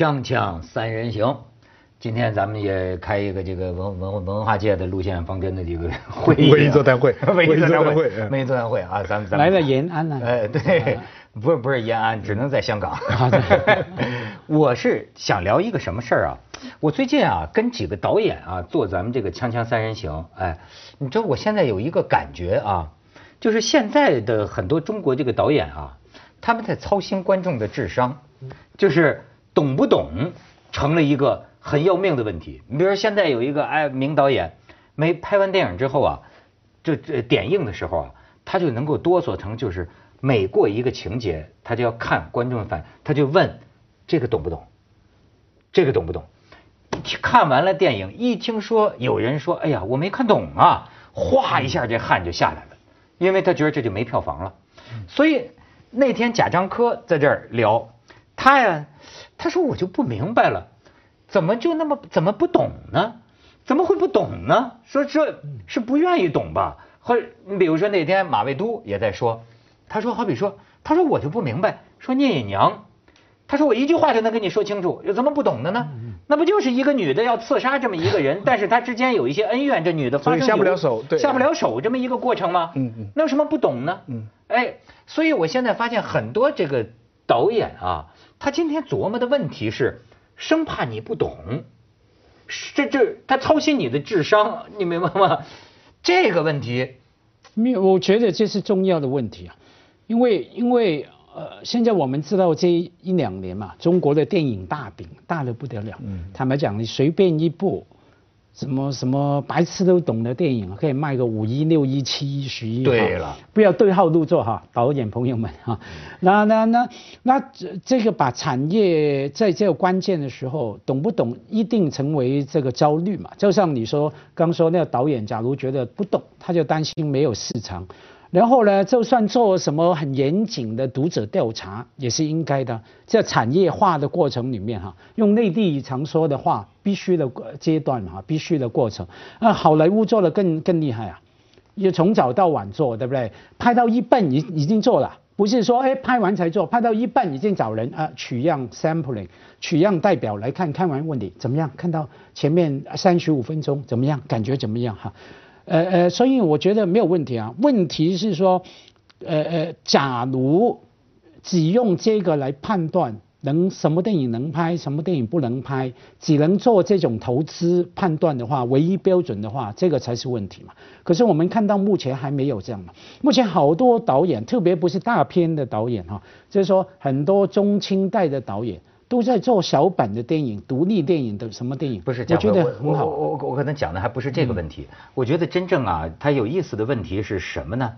锵锵三人行，今天咱们也开一个这个文文文化界的路线方针的这个 会议、啊，文艺座谈会。文艺座谈会文艺座谈会，啊，咱们咱们来个延安了哎，对，不是不是延安，只能在香港。我是想聊一个什么事儿啊？我最近啊跟几个导演啊做咱们这个锵锵三人行，哎，你知道我现在有一个感觉啊，就是现在的很多中国这个导演啊，他们在操心观众的智商，就是懂不懂成了一个很要命的问题。你比如说现在有一个哎名导演，没拍完电影之后啊，这这点映的时候啊，他就能够哆嗦成就是每过一个情节，他就要看观众的反，他就问这个懂不懂，这个懂不懂？看完了电影，一听说有人说，哎呀，我没看懂啊，哗一下这汗就下来了，因为他觉得这就没票房了。所以那天贾樟柯在这儿聊，他呀，他说我就不明白了，怎么就那么怎么不懂呢？怎么会不懂呢？说这是不愿意懂吧？或者你比如说那天马未都也在说，他说好比说，他说我就不明白，说聂隐娘，他说我一句话就能跟你说清楚，有怎么不懂的呢？那不就是一个女的要刺杀这么一个人，但是她之间有一些恩怨，这女的发生下不了手对下不了手这么一个过程吗？嗯嗯那有什么不懂呢？嗯，哎，所以我现在发现很多这个导演啊，他今天琢磨的问题是，生怕你不懂，这这他操心你的智商，你明白吗？这个问题，没有，我觉得这是重要的问题啊，因为因为呃，现在我们知道这一两年嘛，中国的电影大饼大的不得了。嗯坦白讲，你随便一部什么什么白痴都懂的电影，可以卖个五一、六一、七亿、十一。哈对了，不要对号入座哈，导演朋友们哈。那那那那这这个把产业在这个关键的时候懂不懂，一定成为这个焦虑嘛。就像你说刚说那个导演，假如觉得不懂，他就担心没有市场。然后呢，就算做什么很严谨的读者调查，也是应该的。在产业化的过程里面哈，用内地常说的话，必须的阶段哈，必须的过程。那好莱坞做的更更厉害啊。也从早到晚做，对不对？拍到一半已已经做了，不是说哎拍完才做，拍到一半已经找人啊取样 sampling，取样代表来看看完问题怎么样？看到前面三十五分钟怎么样？感觉怎么样？哈，呃呃，所以我觉得没有问题啊。问题是说，呃呃，假如只用这个来判断。能什么电影能拍，什么电影不能拍，只能做这种投资判断的话，唯一标准的话，这个才是问题嘛。可是我们看到目前还没有这样嘛。目前好多导演，特别不是大片的导演哈，就是说很多中青代的导演都在做小版的电影、独立电影的什么电影，不是，我觉得我很好。我我我可能讲的还不是这个问题，我觉得真正啊，它有意思的问题是什么呢？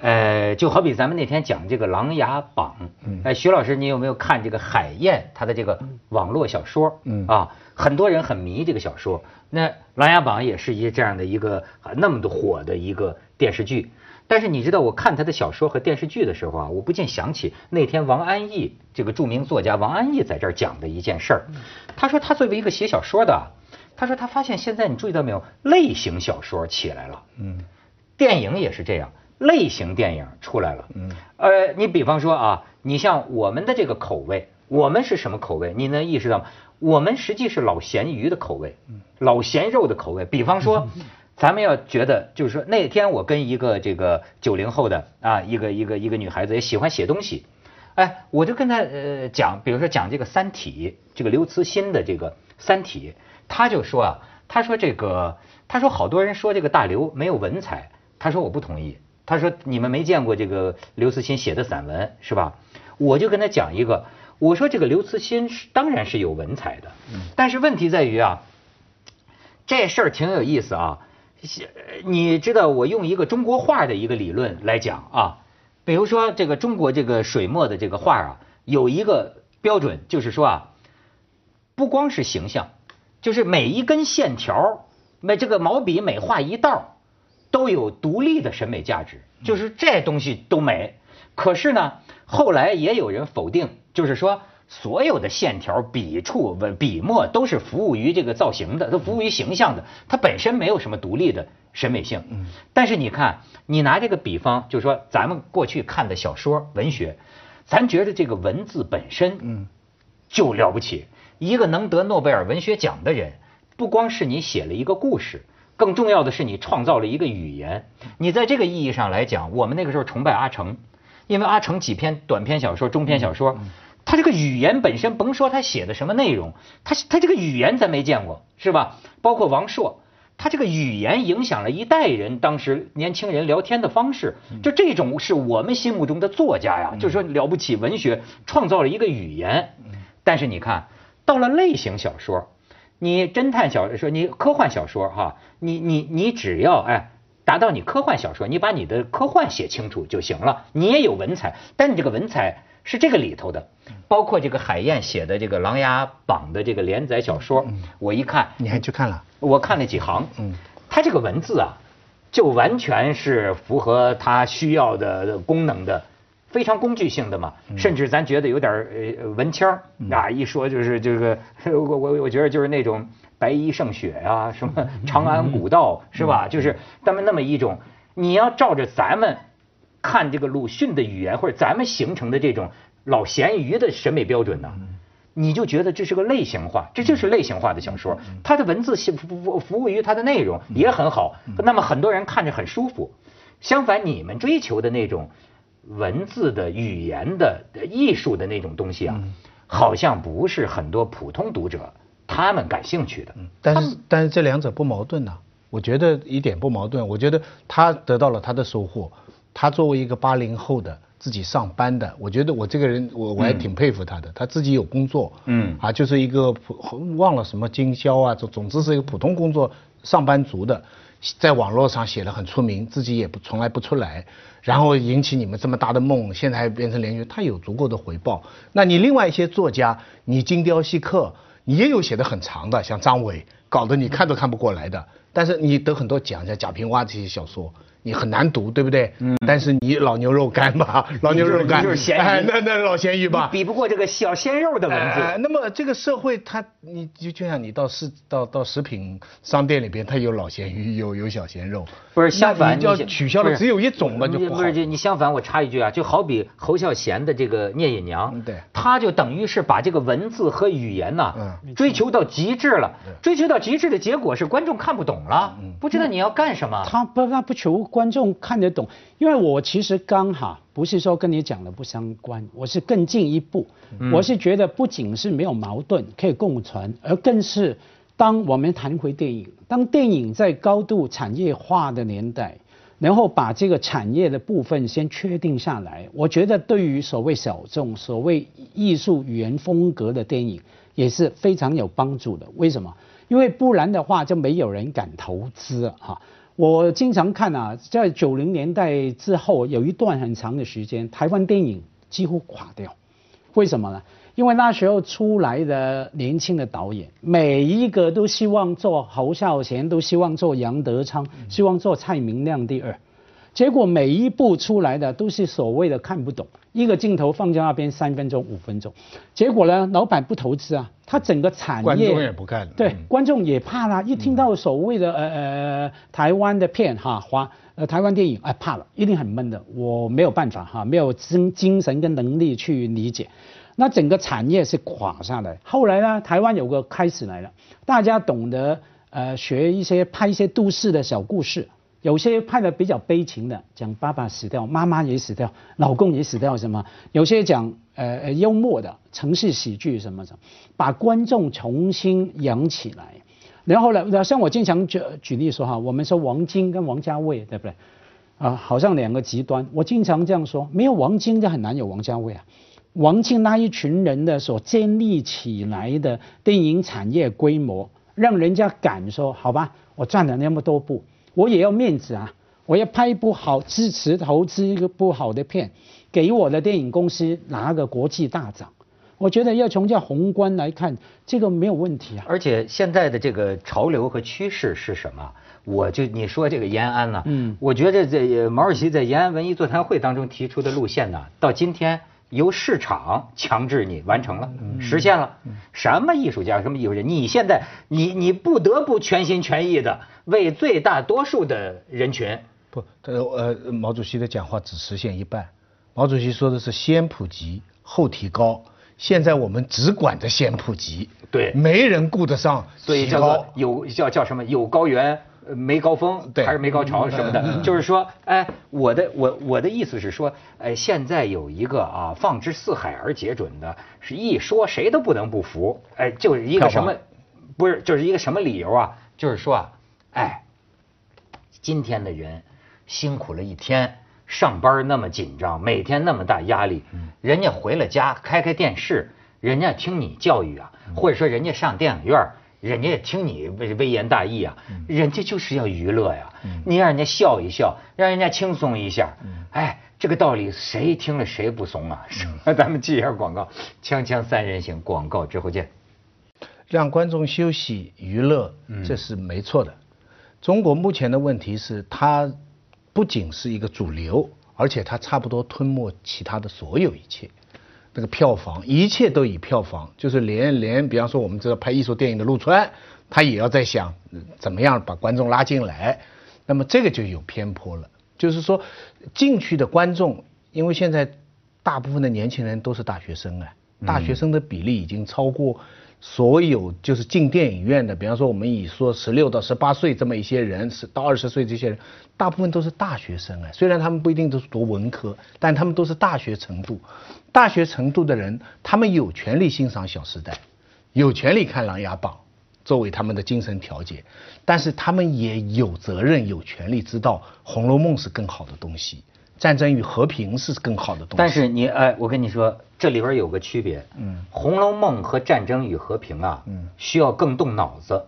呃，就好比咱们那天讲这个《琅琊榜》，哎，徐老师，你有没有看这个海燕他的这个网络小说？嗯啊，很多人很迷这个小说。那《琅琊榜》也是一这样的一个啊那么的火的一个电视剧。但是你知道，我看他的小说和电视剧的时候啊，我不禁想起那天王安忆这个著名作家王安忆在这儿讲的一件事儿。他说他作为一个写小说的啊，他说他发现现在你注意到没有，类型小说起来了。嗯电影也是这样，类型电影出来了。嗯，呃，你比方说啊，你像我们的这个口味，我们是什么口味？你能意识到吗？我们实际是老咸鱼的口味，老咸肉的口味。比方说，咱们要觉得，就是说那天我跟一个这个九零后的啊，一个一个一个女孩子也喜欢写东西，哎，我就跟她呃讲，比如说讲这个《三体》，这个刘慈欣的这个《三体》，她就说啊，她说这个，她说好多人说这个大刘没有文采，她说我不同意，她说你们没见过这个刘慈欣写的散文是吧？我就跟她讲一个，我说这个刘慈欣是当然是有文采的，但是问题在于啊，这事儿挺有意思啊。你知道我用一个中国画的一个理论来讲啊，比如说这个中国这个水墨的这个画啊，有一个标准，就是说啊，不光是形象，就是每一根线条，每这个毛笔每画一道，都有独立的审美价值，就是这东西都美。可是呢，后来也有人否定，就是说所有的线条、笔触、文笔墨都是服务于这个造型的，都服务于形象的，它本身没有什么独立的审美性。但是你看，你拿这个比方，就是说咱们过去看的小说、文学，咱觉得这个文字本身，嗯，就了不起。一个能得诺贝尔文学奖的人，不光是你写了一个故事，更重要的是你创造了一个语言。你在这个意义上来讲，我们那个时候崇拜阿城，因为阿城几篇短篇小说、中篇小说，他这个语言本身，甭说他写的什么内容，他他这个语言咱没见过，是吧？包括王朔。他这个语言影响了一代人，当时年轻人聊天的方式，就这种是我们心目中的作家呀，就是说了不起，文学创造了一个语言。但是你看到了类型小说，你侦探小说，你科幻小说哈，你你你只要哎达到你科幻小说，你把你的科幻写清楚就行了，你也有文采，但你这个文采。是这个里头的，包括这个海燕写的这个《琅琊榜》的这个连载小说，我一看，你还去看了？我看了几行，嗯，他这个文字啊，就完全是符合他需要的功能的，非常工具性的嘛，甚至咱觉得有点呃文签儿啊，一说就是这个，我我我觉得就是那种白衣胜雪啊，什么 长安古道是吧？就是他们那么一种，你要照着咱们。看这个鲁迅的语言，或者咱们形成的这种老咸鱼的审美标准呢，你就觉得这是个类型化，这就是类型化的小说。它的文字服服服务于它的内容也很好，那么很多人看着很舒服。相反，你们追求的那种文字的语言的艺术的那种东西啊，好像不是很多普通读者他们感兴趣的。但是，但是这两者不矛盾呢？我觉得一点不矛盾。我觉得他得到了他的收获。他作为一个八零后的自己上班的，我觉得我这个人我我还挺佩服他的。他自己有工作，嗯，啊，就是一个普忘了什么经销啊，总总之是一个普通工作上班族的，在网络上写的很出名，自己也不从来不出来，然后引起你们这么大的梦，现在还变成连续，他有足够的回报。那你另外一些作家，你精雕细刻，你也有写的很长的，像张伟，搞得你看都看不过来的，但是你得很多奖，像贾平凹这些小说。你很难读，对不对？嗯。但是你老牛肉干吧，老牛肉干就是咸鱼，那那老咸鱼吧，比不过这个小鲜肉的文字。那么这个社会，它你就就像你到市到到食品商店里边，它有老咸鱼，有有小鲜肉。不是相反，你要取消了只有一种嘛，就不是就你相反，我插一句啊，就好比侯孝贤的这个聂隐娘，对，他就等于是把这个文字和语言呐，追求到极致了。追求到极致的结果是观众看不懂了，不知道你要干什么。他不他不求。观众看得懂，因为我其实刚好不是说跟你讲的不相关，我是更进一步，我是觉得不仅是没有矛盾可以共存，而更是当我们谈回电影，当电影在高度产业化的年代，然后把这个产业的部分先确定下来，我觉得对于所谓小众、所谓艺术语言风格的电影也是非常有帮助的。为什么？因为不然的话就没有人敢投资哈。我经常看啊，在九零年代之后，有一段很长的时间，台湾电影几乎垮掉。为什么呢？因为那时候出来的年轻的导演，每一个都希望做侯孝贤，都希望做杨德昌，希望做蔡明亮第二。结果每一部出来的都是所谓的看不懂，一个镜头放在那边三分钟五分钟，结果呢，老板不投资啊，他整个产业观众也不看，对，观众也怕啦，一听到所谓的呃呃台湾的片哈华呃台湾电影哎怕了，一定很闷的，我没有办法哈，没有精精神跟能力去理解，那整个产业是垮下来。后来呢，台湾有个开始来了，大家懂得呃学一些拍一些都市的小故事。有些拍的比较悲情的，讲爸爸死掉，妈妈也死掉，老公也死掉，什么？有些讲呃幽默的城市喜剧什么的，把观众重新养起来。然后呢，像我经常举举例说哈，我们说王晶跟王家卫，对不对？啊，好像两个极端。我经常这样说，没有王晶就很难有王家卫啊。王晶那一群人的所建立起来的电影产业规模，让人家敢说好吧，我赚了那么多部。我也要面子啊！我要拍一部好支持投资一个不好的片，给我的电影公司拿个国际大奖。我觉得要从这宏观来看，这个没有问题啊。而且现在的这个潮流和趋势是什么？我就你说这个延安呢？嗯，我觉得这毛主席在延安文艺座谈会当中提出的路线呢，到今天。由市场强制你完成了，实现了。什么艺术家，什么艺术家，你现在你你不得不全心全意的为最大多数的人群。不，呃，毛主席的讲话只实现一半。毛主席说的是先普及后提高，现在我们只管着先普及，对没人顾得上所以叫做有叫叫什么有高原。呃没高峰，对还是没高潮什么的，就是说，哎，我的我我的意思是说，哎，现在有一个啊，放之四海而皆准的，是一说谁都不能不服，哎，就是一个什么，不是，就是一个什么理由啊？就是说啊，哎，今天的人辛苦了一天，上班那么紧张，每天那么大压力，人家回了家开开电视，人家听你教育啊，或者说人家上电影院，人家也听你微微言大义啊，人家就是要娱乐呀，你让人家笑一笑，让人家轻松一下，哎，这个道理谁听了谁不怂啊？咱们记一下广告，锵锵三人行，广告之后见。让观众休息娱乐，这是没错的。中国目前的问题是，它不仅是一个主流，而且它差不多吞没其他的所有一切。那个票房，一切都以票房，就是连连，比方说我们知道拍艺术电影的陆川，他也要在想嗯怎么样把观众拉进来。那么这个就有偏颇了，就是说进去的观众，因为现在大部分的年轻人都是大学生啊，大学生的比例已经超过所有就是进电影院的，比方说我们以说十六到十八岁这么一些人，是到二十岁这些人，大部分都是大学生啊。虽然他们不一定都是读文科，但他们都是大学程度。大学程度的人，他们有权利欣赏《小时代》，有权利看《琅琊榜》，作为他们的精神调节，但是他们也有责任、有权利知道《红楼梦》是更好的东西，《战争与和平》是更好的东西。但是你哎，我跟你说，这里边有个区别。嗯，《红楼梦》和《战争与和平》啊，嗯需要更动脑子，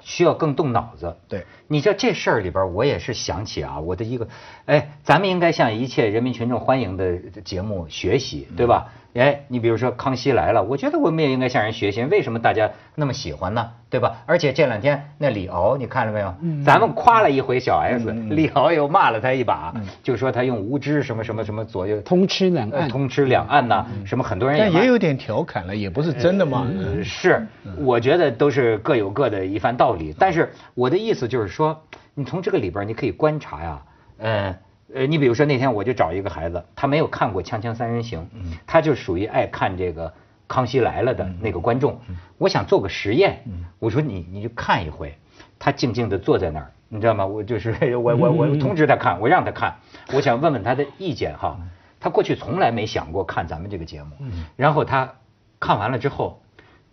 需要更动脑子。对，你知道这事儿里边，我也是想起啊，我的一个，哎，咱们应该向一切人民群众欢迎的节目学习，对吧？哎，你比如说《康熙来了》，我觉得我们也应该向人学习，为什么大家那么喜欢呢？对吧？而且这两天那李敖，你看了没有？咱们夸了一回小 S，、李敖又骂了他一把，就说他用无知什么什么什么左右通吃两岸呃通吃两岸呐、什么很多人骂但也有点调侃了，也不是真的嘛。呃是，我觉得都是各有各的一番道理。但是我的意思就是说，你从这个里边你可以观察呀，呃呃，你比如说那天我就找一个孩子，他没有看过《锵锵三人行》，他就属于爱看这个《康熙来了》的那个观众。我想做个实验，我说你你就看一回，他静静地坐在那儿，你知道吗？我就是 我我我通知他看，我让他看，我想问问他的意见哈。他过去从来没想过看咱们这个节目，然后他看完了之后，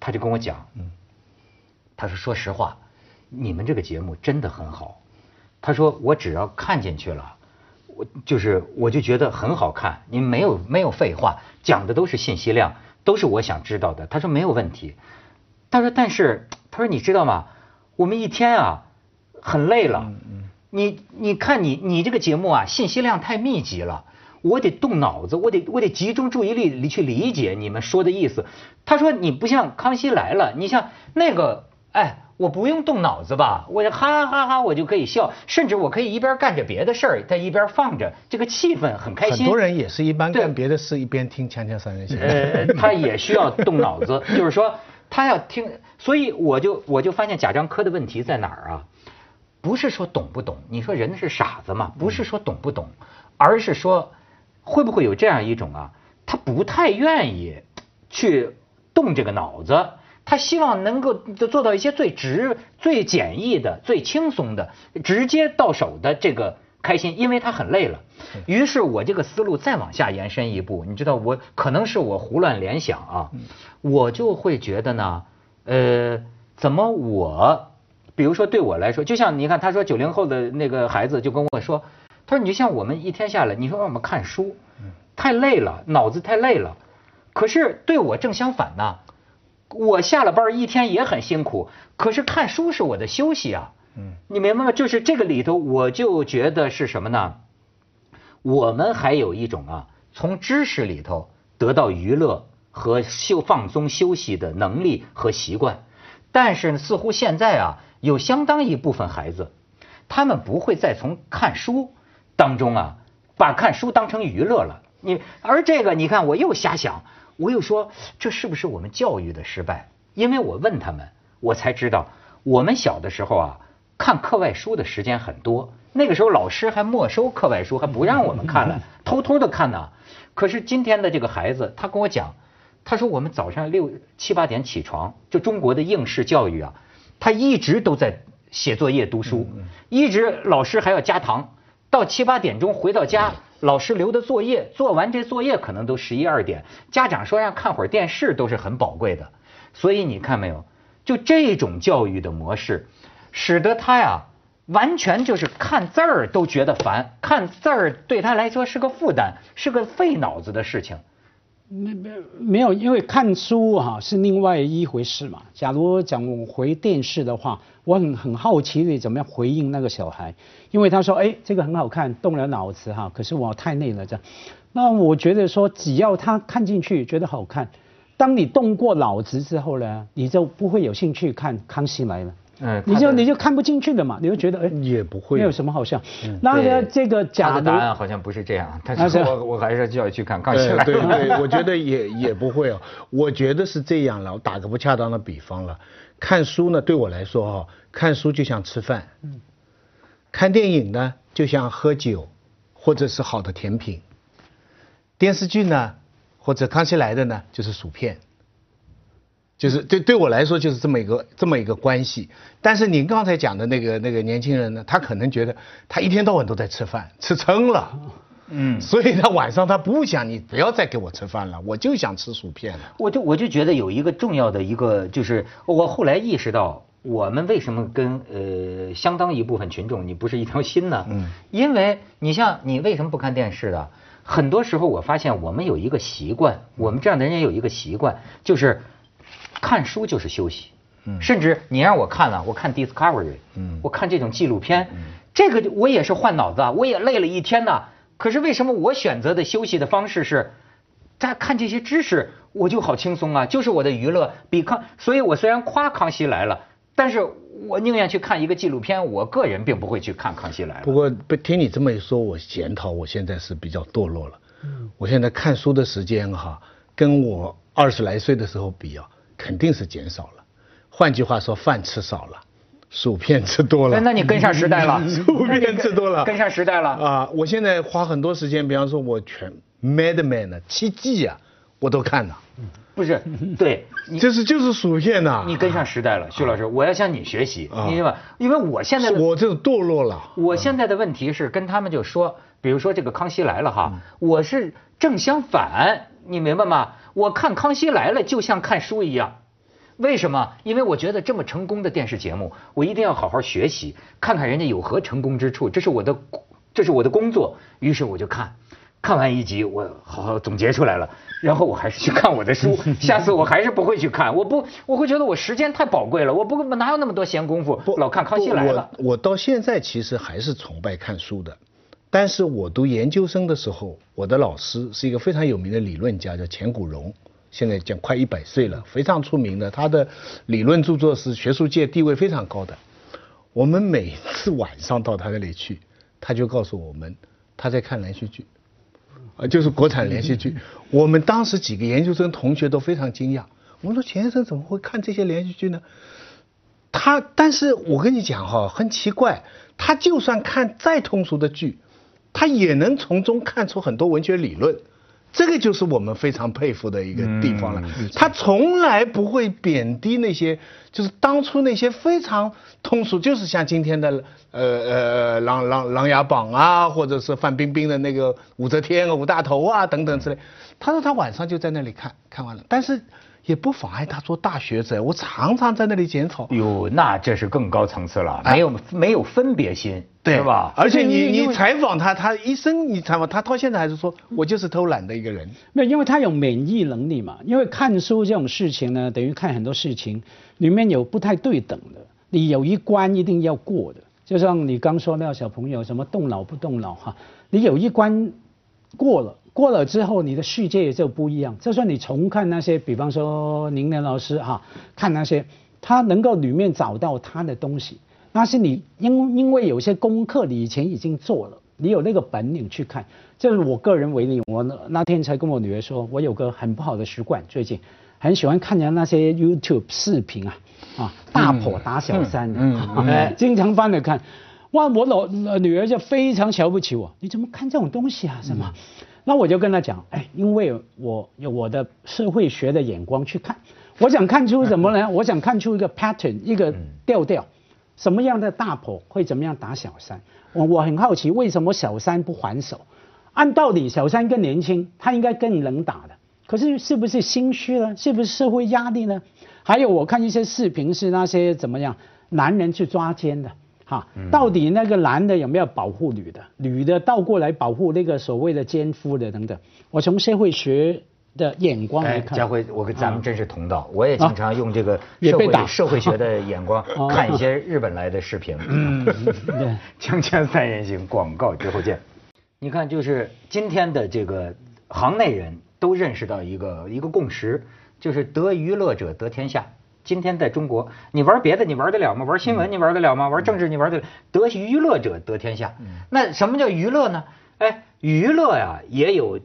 他就跟我讲，他说说实话，你们这个节目真的很好。他说我只要看进去了，我就是我就觉得很好看，你没有没有废话，讲的都是信息量，都是我想知道的。他说没有问题。他说但是他说你知道吗？我们一天啊很累了，你你看你你这个节目啊信息量太密集了。我得动脑子，我得我得集中注意力里去理解你们说的意思。他说你不像《康熙来了》，你像那个，哎，我不用动脑子吧，我就哈哈哈我就可以笑，甚至我可以一边干着别的事儿，在一边放着，这个气氛很开心。很多人也是一般干别的事，一边听《锵锵三人行》。呃，他也需要动脑子，就是说他要听，所以我就我就发现贾樟柯的问题在哪儿啊？不是说懂不懂，你说人是傻子嘛？不是说懂不懂，而是说会不会有这样一种啊，他不太愿意去动这个脑子。他希望能够就做到一些最直、最简易的、最轻松的、直接到手的这个开心，因为他很累了。于是我这个思路再往下延伸一步，你知道，我可能是我胡乱联想啊，我就会觉得呢，呃，怎么我，比如说对我来说，就像你看，他说九零后的那个孩子就跟我说，他说你就像我们一天下来，你说让我们看书，太累了，脑子太累了，可是对我正相反呢。我下了班一天也很辛苦，可是看书是我的休息啊。嗯，你明白吗？就是这个里头，我就觉得是什么呢？我们还有一种啊，从知识里头得到娱乐和休放松休息的能力和习惯，但是呢，似乎现在啊，有相当一部分孩子，他们不会再从看书当中啊，把看书当成娱乐了。你而这个，你看我又瞎想。我又说，这是不是我们教育的失败？因为我问他们，我才知道，我们小的时候啊，看课外书的时间很多。那个时候老师还没收课外书，还不让我们看了，偷偷的看呢。可是今天的这个孩子，他跟我讲，他说我们早上六七八点起床，就中国的应试教育啊，他一直都在写作业读书，一直老师还要加堂，到七八点钟回到家，老师留的作业做完这作业可能都十一二点，家长说让看会儿电视都是很宝贵的，所以你看没有，就这种教育的模式，使得他呀。完全就是看字儿都觉得烦，看字儿对他来说是个负担，是个费脑子的事情。没没没有，因为看书哈是另外一回事嘛。假如讲我回电视的话，我很很好奇你怎么样回应那个小孩，因为他说哎这个很好看，动了脑子哈，可是我太累了这样。那我觉得说只要他看进去觉得好看，当你动过脑子之后呢，你就不会有兴趣看《康熙来了》。嗯，你就你就看不进去的嘛，你就觉得哎也不会没有什么好笑。那个这个假的答案好像不是这样，但是我我还是就要去看《康熙来》。对对，我觉得也 也不会哦。我觉得是这样了，我打个不恰当的比方了。看书呢，对我来说哈，看书就像吃饭，嗯，看电影呢就像喝酒，或者是好的甜品。电视剧呢，或者《康熙来的》呢，就是薯片。就是对对我来说就是这么一个这么一个关系，但是您刚才讲的那个那个年轻人呢，他可能觉得他一天到晚都在吃饭，吃撑了，嗯，所以他晚上他不想你不要再给我吃饭了，我就想吃薯片了。我就我就觉得有一个重要的一个就是我后来意识到，我们为什么跟呃相当一部分群众你不是一条心呢？嗯，因为你像你为什么不看电视的？很多时候我发现我们有一个习惯，我们这样的人也有一个习惯，就是。看书就是休息，嗯甚至你让我看了，我看 Discovery，嗯我看这种纪录片，嗯这个我也是换脑子，啊我也累了一天呐。可是为什么我选择的休息的方式是，在看这些知识，我就好轻松啊，就是我的娱乐比康，所以我虽然夸康熙来了，但是我宁愿去看一个纪录片，我个人并不会去看康熙来了。不过被听你这么一说，我检讨我现在是比较堕落了。嗯我现在看书的时间哈，跟我二十来岁的时候比啊。肯定是减少了，换句话说，饭吃少了，薯片吃多了。那你跟上时代了，薯片吃多了，跟上时代了啊！我现在花很多时间，比方说，我全 Mad Men 呢，七季啊，我都看了。不是，对，这是就是薯片呐。你跟上时代了，徐老师，我要向你学习，你知道吧？因为我现在我这堕落了。我现在的问题是跟他们就说，比如说这个《康熙来了》哈，我是正相反，你明白吗？我看《康熙来了》就像看书一样，为什么？因为我觉得这么成功的电视节目，我一定要好好学习，看看人家有何成功之处，这是我的，这是我的工作。于是我就看，看完一集，我好好总结出来了，然后我还是去看我的书。下次我还是不会去看，我不，我会觉得我时间太宝贵了，我不哪有那么多闲工夫老看《康熙来了》。我我到现在其实还是崇拜看书的，但是我读研究生的时候，我的老师是一个非常有名的理论家，叫钱谷荣。现在讲快一百岁了，非常出名的，他的理论著作是学术界地位非常高的。我们每次晚上到他那里去，他就告诉我们他在看连续剧，啊，就是国产连续剧。我们当时几个研究生同学都非常惊讶，我们说钱先生怎么会看这些连续剧呢？他，但是我跟你讲哈，很奇怪，他就算看再通俗的剧，他也能从中看出很多文学理论。这个就是我们非常佩服的一个地方了。他从来不会贬低那些，就是当初那些非常通俗，就是像今天的呃呃《琅琅琅琊榜》啊，或者是范冰冰的那个武则天啊、武大头啊等等之类。他说他晚上就在那里看看完了，但是。也不妨碍他做大学者，我常常在那里检讨。哟，那这是更高层次了，没有没有分别心，对吧？而且你你采访他，他一生你采访他，到现在还是说我就是偷懒的一个人。没有，因为他有免疫能力嘛。因为看书这种事情呢，等于看很多事情，里面有不太对等的，你有一关一定要过的。就像你刚说那个小朋友什么动脑不动脑哈，你有一关过了。过了之后，你的世界也就不一样。就算你重看那些，比方说宁年老师哈，看那些，他能够里面找到他的东西，那是你因因为有些功课你以前已经做了，你有那个本领去看。就是我个人为例，我那天才跟我女儿说，我有个很不好的习惯，最近很喜欢看人家那些 YouTube 视频啊，啊，大婆打小三，嗯，经常翻着看，哇，我老女儿就非常瞧不起我，你怎么看这种东西啊？什么？那我就跟他讲，哎，因为我有我的社会学的眼光去看，我想看出什么呢？我想看出一个 pattern，一个调调，什么样的大婆会怎么样打小三？我我很好奇，为什么小三不还手？按道理，小三更年轻，他应该更能打的。可是是不是心虚呢？是不是社会压力呢？还有我看一些视频是那些怎么样男人去抓奸的，哈，到底那个男的有没有保护女的？女的倒过来保护那个所谓的奸夫的等等。我从社会学的眼光来看，家辉，我跟咱们真是同道，我也经常用这个社会社会学的眼光 看一些日本来的视频。嗯，对。锵锵三人行，广告之后见。你看，就是今天的这个行内人都认识到一个一个共识，就是得娱乐者得天下。今天在中国，你玩别的你玩得了吗？玩新闻你玩得了吗？玩政治你玩得了？得娱乐者得天下。那什么叫娱乐呢？哎，娱乐呀也有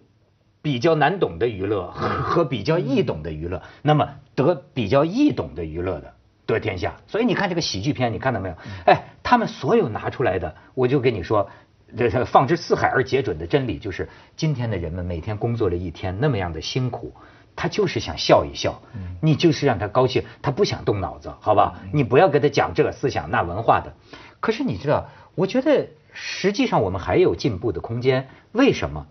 比较难懂的娱乐和和比较易懂的娱乐。那么得比较易懂的娱乐的得天下。所以你看这个喜剧片，你看到没有？哎，他们所有拿出来的，我就跟你说。这这放之四海而皆准的真理就是，今天的人们每天工作了一天，那么样的辛苦，他就是想笑一笑，你就是让他高兴，他不想动脑子，好吧？你不要给他讲这个思想那文化的。可是你知道，我觉得实际上我们还有进步的空间。为什么？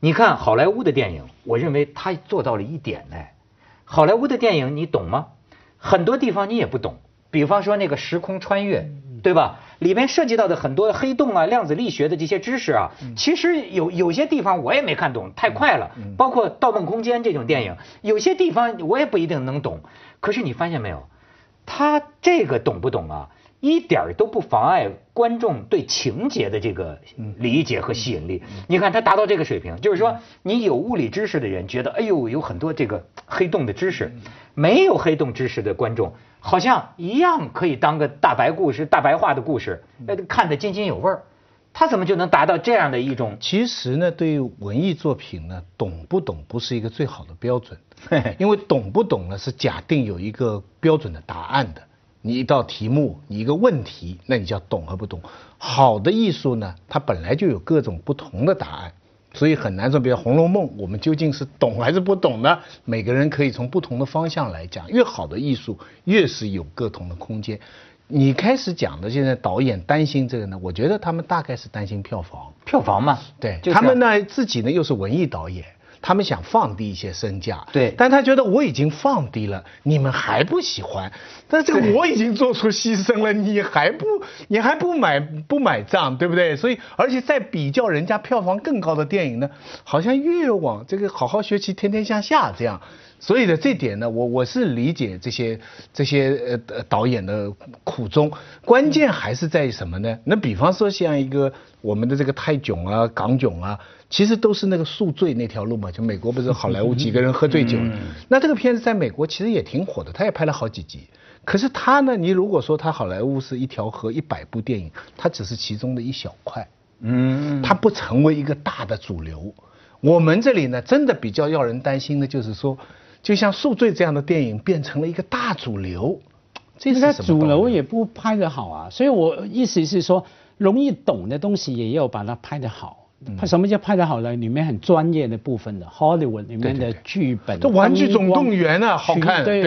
你看好莱坞的电影，我认为他做到了一点呢。好莱坞的电影你懂吗？很多地方你也不懂，比方说那个时空穿越，对吧？里面涉及到的很多黑洞啊、量子力学的这些知识啊，其实有有些地方我也没看懂，太快了。包括《盗梦空间》这种电影，有些地方我也不一定能懂。可是你发现没有，他这个懂不懂啊？一点儿都不妨碍观众对情节的这个理解和吸引力。你看他达到这个水平，就是说你有物理知识的人觉得，哎呦，有很多这个黑洞的知识；没有黑洞知识的观众，好像一样可以当个大白故事、大白话的故事，呃，看得津津有味儿。他怎么就能达到这样的一种？其实呢，对于文艺作品呢，懂不懂不是一个最好的标准，因为懂不懂呢是假定有一个标准的答案的。你一道题目，你一个问题，那你叫懂和不懂。好的艺术呢，它本来就有各种不同的答案，所以很难说。比如《红楼梦》，我们究竟是懂还是不懂呢？每个人可以从不同的方向来讲。越好的艺术，越是有各同的空间。你开始讲的现在导演担心这个呢，我觉得他们大概是担心票房。票房嘛，对，他们呢自己呢又是文艺导演，他们想放低一些身价，对但他觉得我已经放低了，你们还不喜欢，但这个我已经做出牺牲了，你还不你还不买不买账，对不对？所以而且在比较人家票房更高的电影呢，好像越往这个好好学习，天天向下这样。所以呢，这点呢，我我是理解这些这些呃呃导演的苦衷，关键还是在于什么呢？那比方说像一个我们的这个泰囧啊、港囧啊，其实都是那个宿醉那条路嘛，就美国不是好莱坞几个人喝醉酒，那这个片子在美国其实也挺火的，他也拍了好几集。可是他呢，你如果说他好莱坞是一条河一百部电影，它只是其中的一小块，嗯，它不成为一个大的主流。我们这里呢，真的比较要人担心的就是说，就像《宿醉》这样的电影变成了一个大主流，这是那什么主流也不拍得好啊，所以我意思是说，容易懂的东西也要把它拍得好。拍什么叫拍得好呢？里面很专业的部分的 Hollywood 里面的剧本，这《玩具总动员》啊，好看。对